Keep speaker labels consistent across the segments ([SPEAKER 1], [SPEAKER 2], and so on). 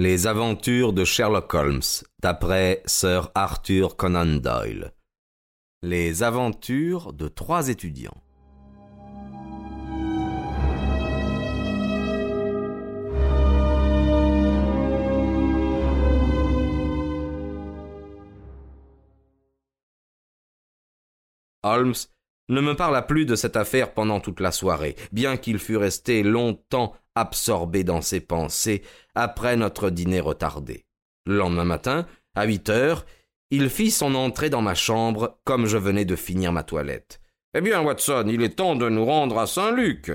[SPEAKER 1] Les aventures de Sherlock Holmes, d'après Sir Arthur Conan Doyle. Les aventures de trois étudiants. Ne me parla plus de cette affaire pendant toute la soirée, bien qu'il fût resté longtemps absorbé dans ses pensées après notre dîner retardé. Le lendemain matin, à huit heures, il fit son entrée dans ma chambre comme je venais de finir ma toilette. Eh bien, Watson, il est temps de nous rendre à Saint-Luc.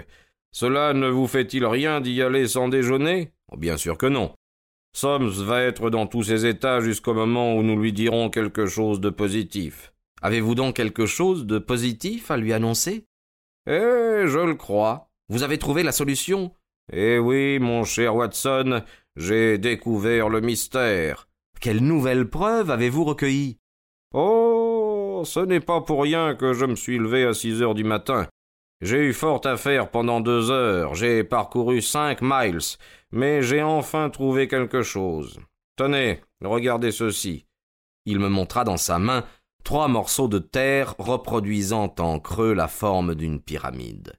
[SPEAKER 1] Cela ne vous fait-il rien d'y aller sans déjeuner? Oh, Bien sûr que non. Soms va être dans tous ses états jusqu'au moment où nous lui dirons quelque chose de positif. Avez-vous donc quelque chose de positif à lui annoncer?
[SPEAKER 2] Eh, je le crois.
[SPEAKER 1] Vous avez trouvé la solution?
[SPEAKER 2] Eh oui, mon cher Watson, j'ai découvert le mystère.
[SPEAKER 1] Quelle nouvelle preuve avez-vous recueillie?
[SPEAKER 2] Oh, ce n'est pas pour rien que je me suis levé à six heures du matin. J'ai eu fort à faire pendant deux heures, j'ai parcouru cinq miles, mais j'ai enfin trouvé quelque chose. Tenez, regardez ceci.
[SPEAKER 1] Il me montra dans sa main trois morceaux de terre reproduisant en creux la forme d'une pyramide.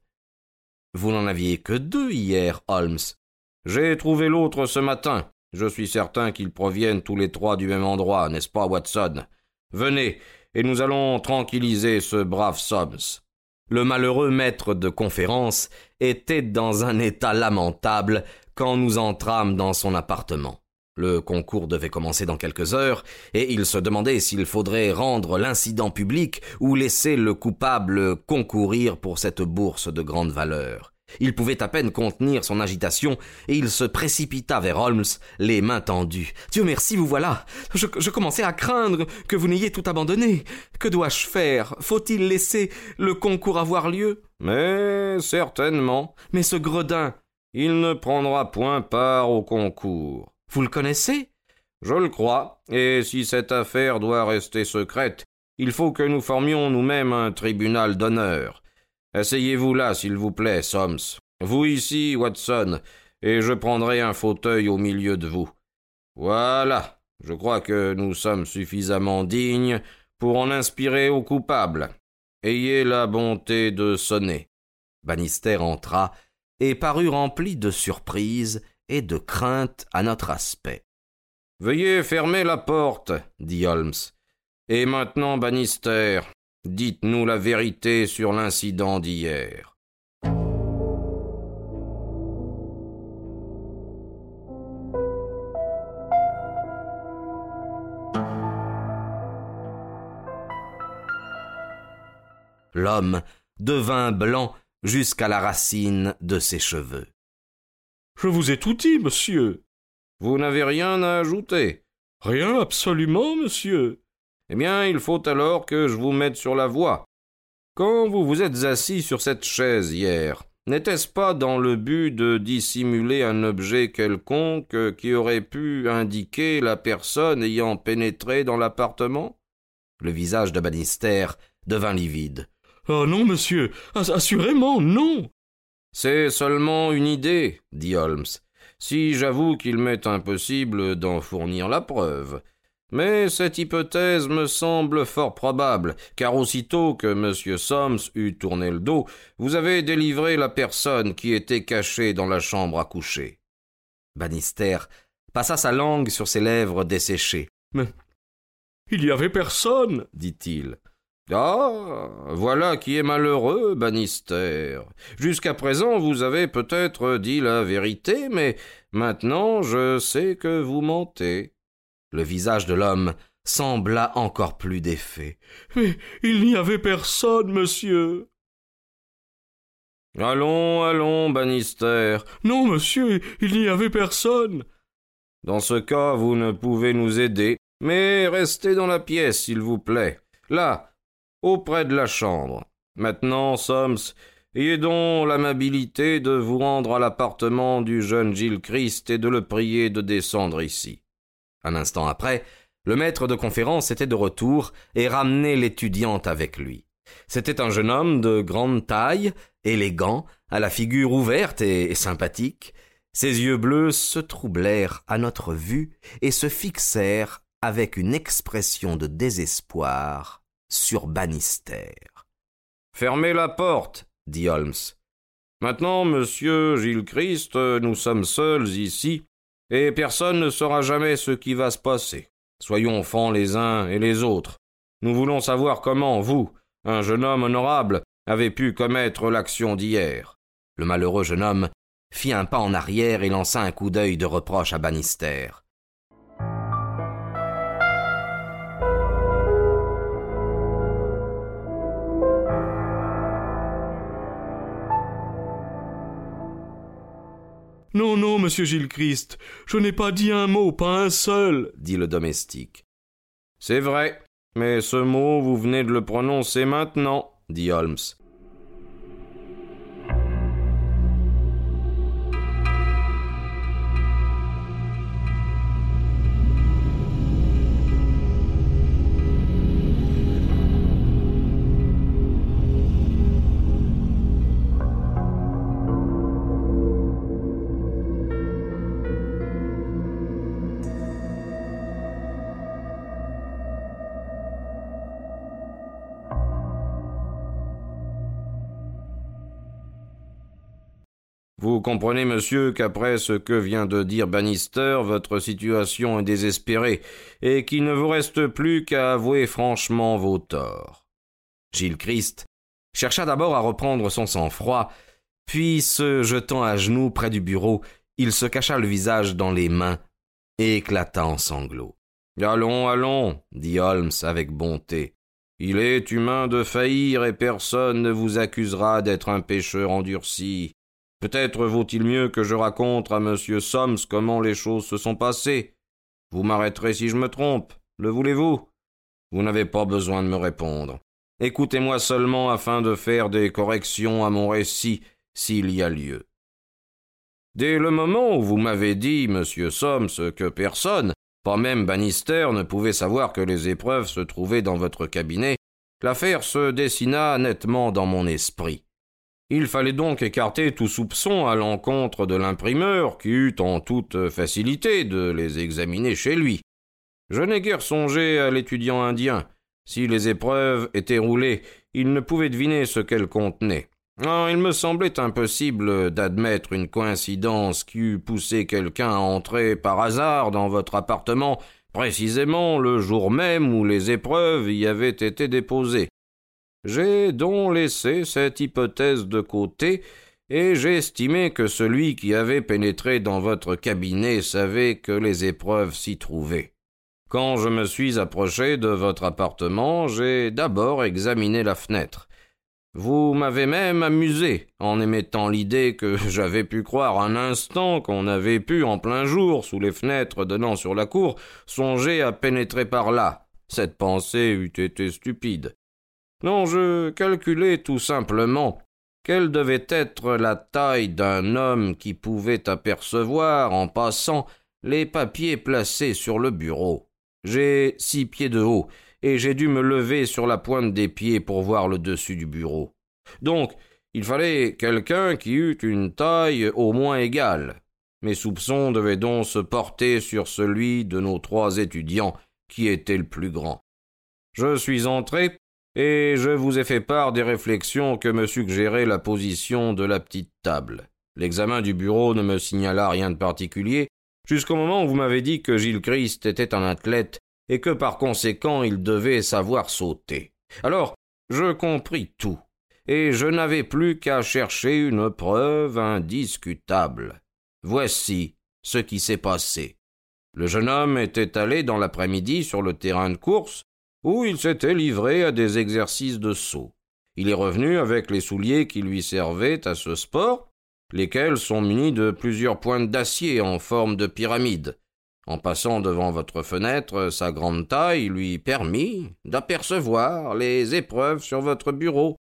[SPEAKER 1] Vous n'en aviez que deux hier, Holmes.
[SPEAKER 2] J'ai trouvé l'autre ce matin. Je suis certain qu'ils proviennent tous les trois du même endroit, n'est-ce pas, Watson? Venez, et nous allons tranquilliser ce brave Sobbs.
[SPEAKER 1] Le malheureux maître de conférence était dans un état lamentable quand nous entrâmes dans son appartement. Le concours devait commencer dans quelques heures, et il se demandait s'il faudrait rendre l'incident public ou laisser le coupable concourir pour cette bourse de grande valeur. Il pouvait à peine contenir son agitation, et il se précipita vers Holmes, les mains tendues. Dieu merci, vous voilà. Je, je commençais à craindre que vous n'ayez tout abandonné. Que dois-je faire? Faut-il laisser le concours avoir lieu
[SPEAKER 2] Mais certainement.
[SPEAKER 1] Mais ce gredin.
[SPEAKER 2] Il ne prendra point part au concours.
[SPEAKER 1] Vous le connaissez?
[SPEAKER 2] Je le crois, et si cette affaire doit rester secrète, il faut que nous formions nous-mêmes un tribunal d'honneur. Asseyez-vous là, s'il vous plaît, Soms. Vous ici, Watson, et je prendrai un fauteuil au milieu de vous. Voilà. Je crois que nous sommes suffisamment dignes pour en inspirer au coupable. Ayez la bonté de sonner.
[SPEAKER 1] Bannister entra et parut rempli de surprise et de crainte à notre aspect.
[SPEAKER 2] Veuillez fermer la porte, dit Holmes. Et maintenant, Bannister, dites-nous la vérité sur l'incident d'hier.
[SPEAKER 1] L'homme devint blanc jusqu'à la racine de ses cheveux.
[SPEAKER 3] Je vous ai tout dit, monsieur.
[SPEAKER 2] Vous n'avez rien à ajouter.
[SPEAKER 3] Rien absolument, monsieur.
[SPEAKER 2] Eh bien, il faut alors que je vous mette sur la voie. Quand vous vous êtes assis sur cette chaise hier, n'était-ce pas dans le but de dissimuler un objet quelconque qui aurait pu indiquer la personne ayant pénétré dans l'appartement?
[SPEAKER 1] Le visage de Bannister devint livide.
[SPEAKER 3] Ah non, monsieur, assurément non.
[SPEAKER 2] C'est seulement une idée, dit Holmes, si j'avoue qu'il m'est impossible d'en fournir la preuve. Mais cette hypothèse me semble fort probable, car aussitôt que M. Soms eut tourné le dos, vous avez délivré la personne qui était cachée dans la chambre à coucher.
[SPEAKER 1] Bannister passa sa langue sur ses lèvres desséchées.
[SPEAKER 3] Il y avait personne,
[SPEAKER 2] dit-il. Ah. Voilà qui est malheureux, Bannister. Jusqu'à présent vous avez peut-être dit la vérité, mais maintenant je sais que vous mentez.
[SPEAKER 1] Le visage de l'homme sembla encore plus défait.
[SPEAKER 3] Mais il n'y avait personne, monsieur.
[SPEAKER 2] Allons, allons, Bannister.
[SPEAKER 3] Non, monsieur, il n'y avait personne.
[SPEAKER 2] Dans ce cas, vous ne pouvez nous aider, mais restez dans la pièce, s'il vous plaît. Là, auprès de la chambre. Maintenant, Soms, ayez donc l'amabilité de vous rendre à l'appartement du jeune Gilles Christ et de le prier de descendre ici.
[SPEAKER 1] Un instant après, le maître de conférence était de retour et ramenait l'étudiante avec lui. C'était un jeune homme de grande taille, élégant, à la figure ouverte et sympathique. Ses yeux bleus se troublèrent à notre vue et se fixèrent avec une expression de désespoir sur Bannister.
[SPEAKER 2] Fermez la porte, dit Holmes. Maintenant, monsieur Gilles Christ, nous sommes seuls ici, et personne ne saura jamais ce qui va se passer. Soyons francs les uns et les autres. Nous voulons savoir comment vous, un jeune homme honorable, avez pu commettre l'action d'hier.
[SPEAKER 1] Le malheureux jeune homme fit un pas en arrière et lança un coup d'œil de reproche à Bannister.
[SPEAKER 3] Non, non, monsieur Gilchrist, je n'ai pas dit un mot, pas un seul, dit le domestique.
[SPEAKER 2] C'est vrai, mais ce mot, vous venez de le prononcer maintenant, dit Holmes. Comprenez, monsieur, qu'après ce que vient de dire Bannister, votre situation est désespérée, et qu'il ne vous reste plus qu'à avouer franchement vos torts.
[SPEAKER 1] Gilles Christ chercha d'abord à reprendre son sang-froid, puis, se jetant à genoux près du bureau, il se cacha le visage dans les mains et éclata en sanglots.
[SPEAKER 2] Allons, allons, dit Holmes avec bonté. Il est humain de faillir et personne ne vous accusera d'être un pécheur endurci. Peut-être vaut-il mieux que je raconte à monsieur Soms comment les choses se sont passées. Vous m'arrêterez si je me trompe. Le voulez-vous? Vous n'avez pas besoin de me répondre. Écoutez-moi seulement afin de faire des corrections à mon récit s'il y a lieu. Dès le moment où vous m'avez dit, monsieur Soms, que personne, pas même Bannister, ne pouvait savoir que les épreuves se trouvaient dans votre cabinet, l'affaire se dessina nettement dans mon esprit. Il fallait donc écarter tout soupçon à l'encontre de l'imprimeur, qui eut en toute facilité de les examiner chez lui. Je n'ai guère songé à l'étudiant indien. Si les épreuves étaient roulées, il ne pouvait deviner ce qu'elles contenaient. Ah, il me semblait impossible d'admettre une coïncidence qui eût poussé quelqu'un à entrer par hasard dans votre appartement précisément le jour même où les épreuves y avaient été déposées. J'ai donc laissé cette hypothèse de côté, et j'ai estimé que celui qui avait pénétré dans votre cabinet savait que les épreuves s'y trouvaient. Quand je me suis approché de votre appartement, j'ai d'abord examiné la fenêtre. Vous m'avez même amusé en émettant l'idée que j'avais pu croire un instant qu'on avait pu, en plein jour, sous les fenêtres donnant sur la cour, songer à pénétrer par là. Cette pensée eût été stupide. Non, je calculais tout simplement quelle devait être la taille d'un homme qui pouvait apercevoir, en passant, les papiers placés sur le bureau. J'ai six pieds de haut, et j'ai dû me lever sur la pointe des pieds pour voir le dessus du bureau. Donc, il fallait quelqu'un qui eût une taille au moins égale. Mes soupçons devaient donc se porter sur celui de nos trois étudiants qui était le plus grand. Je suis entré et je vous ai fait part des réflexions que me suggérait la position de la petite table. L'examen du bureau ne me signala rien de particulier, jusqu'au moment où vous m'avez dit que Gilles Christ était un athlète et que par conséquent il devait savoir sauter. Alors, je compris tout, et je n'avais plus qu'à chercher une preuve indiscutable. Voici ce qui s'est passé. Le jeune homme était allé dans l'après-midi sur le terrain de course où il s'était livré à des exercices de saut. Il est revenu avec les souliers qui lui servaient à ce sport, lesquels sont munis de plusieurs pointes d'acier en forme de pyramide. En passant devant votre fenêtre, sa grande taille lui permit d'apercevoir les épreuves sur votre bureau,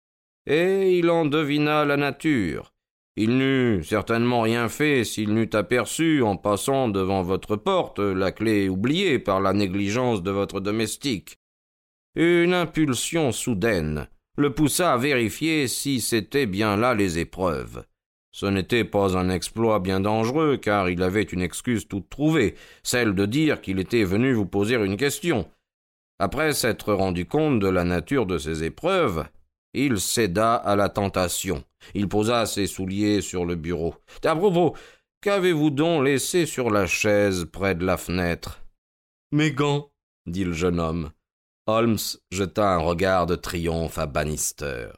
[SPEAKER 2] et il en devina la nature. Il n'eût certainement rien fait s'il n'eût aperçu, en passant devant votre porte, la clé oubliée par la négligence de votre domestique. Une impulsion soudaine le poussa à vérifier si c'étaient bien là les épreuves. Ce n'était pas un exploit bien dangereux, car il avait une excuse toute trouvée, celle de dire qu'il était venu vous poser une question. Après s'être rendu compte de la nature de ses épreuves, il céda à la tentation. Il posa ses souliers sur le bureau. À propos, qu'avez-vous donc laissé sur la chaise près de la fenêtre?
[SPEAKER 3] Mes gants,
[SPEAKER 2] dit le jeune homme. Holmes jeta un regard de triomphe à Bannister.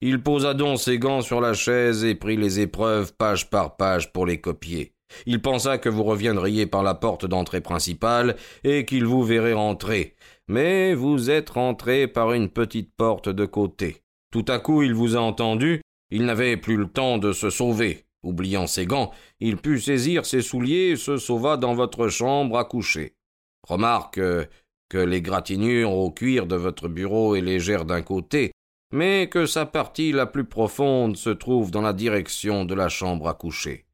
[SPEAKER 2] Il posa donc ses gants sur la chaise et prit les épreuves page par page pour les copier. Il pensa que vous reviendriez par la porte d'entrée principale et qu'il vous verrait rentrer. Mais vous êtes rentré par une petite porte de côté. Tout à coup il vous a entendu, il n'avait plus le temps de se sauver. Oubliant ses gants, il put saisir ses souliers et se sauva dans votre chambre à coucher. Remarque que l'égratignure au cuir de votre bureau est légère d'un côté, mais que sa partie la plus profonde se trouve dans la direction de la chambre à coucher.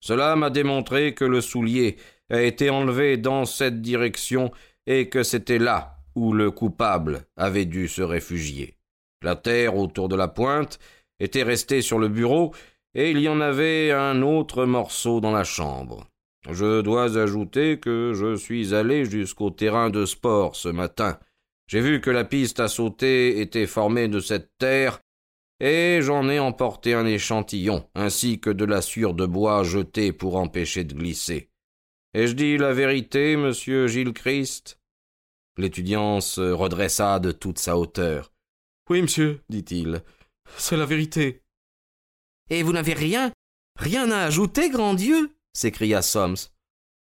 [SPEAKER 2] Cela m'a démontré que le soulier a été enlevé dans cette direction et que c'était là où le coupable avait dû se réfugier. La terre autour de la pointe était restée sur le bureau et il y en avait un autre morceau dans la chambre. Je dois ajouter que je suis allé jusqu'au terrain de sport ce matin j'ai vu que la piste à sauter était formée de cette terre, et j'en ai emporté un échantillon, ainsi que de la sueur de bois jetée pour empêcher de glisser. Ai-je dit la vérité, monsieur Gilles Christ L'étudiant se redressa de toute sa hauteur.
[SPEAKER 3] Oui, monsieur, dit-il. C'est la vérité.
[SPEAKER 1] Et vous n'avez rien Rien à ajouter, grand Dieu? S'écria Soms.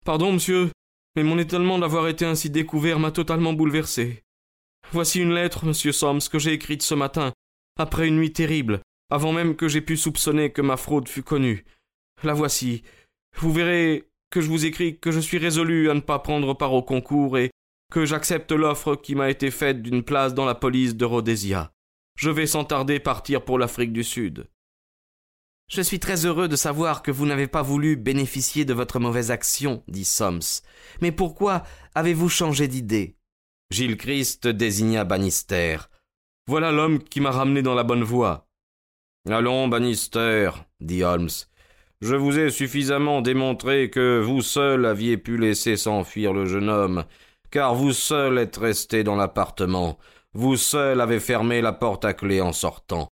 [SPEAKER 3] Pardon, monsieur, mais mon étonnement d'avoir été ainsi découvert m'a totalement bouleversé. Voici une lettre, monsieur Soms, que j'ai écrite ce matin, après une nuit terrible, avant même que j'aie pu soupçonner que ma fraude fût connue. La voici. Vous verrez que je vous écris que je suis résolu à ne pas prendre part au concours et que j'accepte l'offre qui m'a été faite d'une place dans la police de Rhodesia. Je vais sans tarder partir pour l'Afrique du Sud.
[SPEAKER 1] Je suis très heureux de savoir que vous n'avez pas voulu bénéficier de votre mauvaise action, dit Soms. Mais pourquoi avez-vous changé d'idée?
[SPEAKER 2] Gilles Christ désigna Bannister.
[SPEAKER 3] Voilà l'homme qui m'a ramené dans la bonne voie.
[SPEAKER 2] Allons, Bannister, dit Holmes. Je vous ai suffisamment démontré que vous seul aviez pu laisser s'enfuir le jeune homme, car vous seul êtes resté dans l'appartement, vous seul avez fermé la porte à clé en sortant.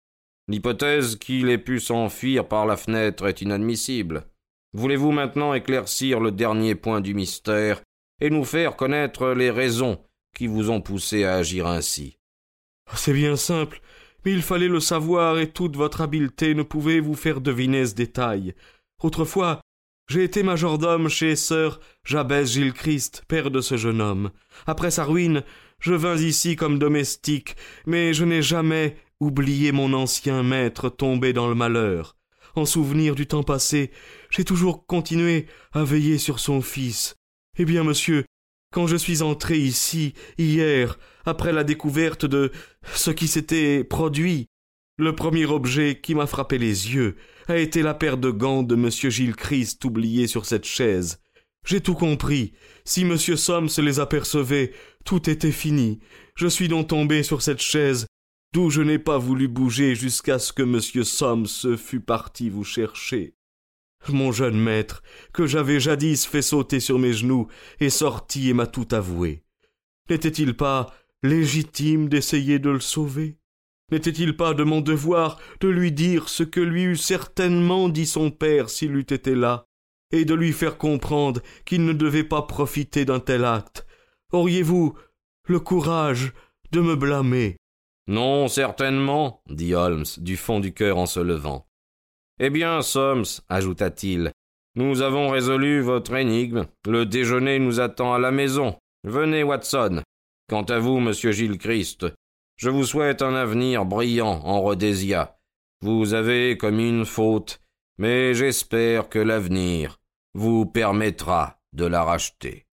[SPEAKER 2] L'hypothèse qu'il ait pu s'enfuir par la fenêtre est inadmissible. Voulez-vous maintenant éclaircir le dernier point du mystère et nous faire connaître les raisons qui vous ont poussé à agir ainsi?
[SPEAKER 3] C'est bien simple, mais il fallait le savoir et toute votre habileté ne pouvait vous faire deviner ce détail. Autrefois, j'ai été majordome chez sœur Jabès Gilles Christ, père de ce jeune homme. Après sa ruine, je vins ici comme domestique, mais je n'ai jamais oublié mon ancien maître tombé dans le malheur. En souvenir du temps passé, j'ai toujours continué à veiller sur son fils. Eh bien, monsieur, quand je suis entré ici, hier, après la découverte de ce qui s'était produit, le premier objet qui m'a frappé les yeux a été la paire de gants de M. Gilles Christ oubliée sur cette chaise. J'ai tout compris. Si M. Somme se les apercevait, tout était fini. Je suis donc tombé sur cette chaise, d'où je n'ai pas voulu bouger jusqu'à ce que M. Somme se fût parti vous chercher. Mon jeune maître, que j'avais jadis fait sauter sur mes genoux, est sorti et m'a tout avoué. N'était-il pas légitime d'essayer de le sauver? N'était-il pas de mon devoir de lui dire ce que lui eût certainement dit son père s'il eût été là, et de lui faire comprendre qu'il ne devait pas profiter d'un tel acte? Auriez-vous le courage de me blâmer?
[SPEAKER 2] Non, certainement, dit Holmes du fond du cœur en se levant. Eh bien, Soms, ajouta-t-il, nous avons résolu votre énigme. Le déjeuner nous attend à la maison. Venez, Watson. Quant à vous, monsieur Gilles Christ, je vous souhaite un avenir brillant en Rhodésia. Vous avez commis une faute, mais j'espère que l'avenir vous permettra de la racheter.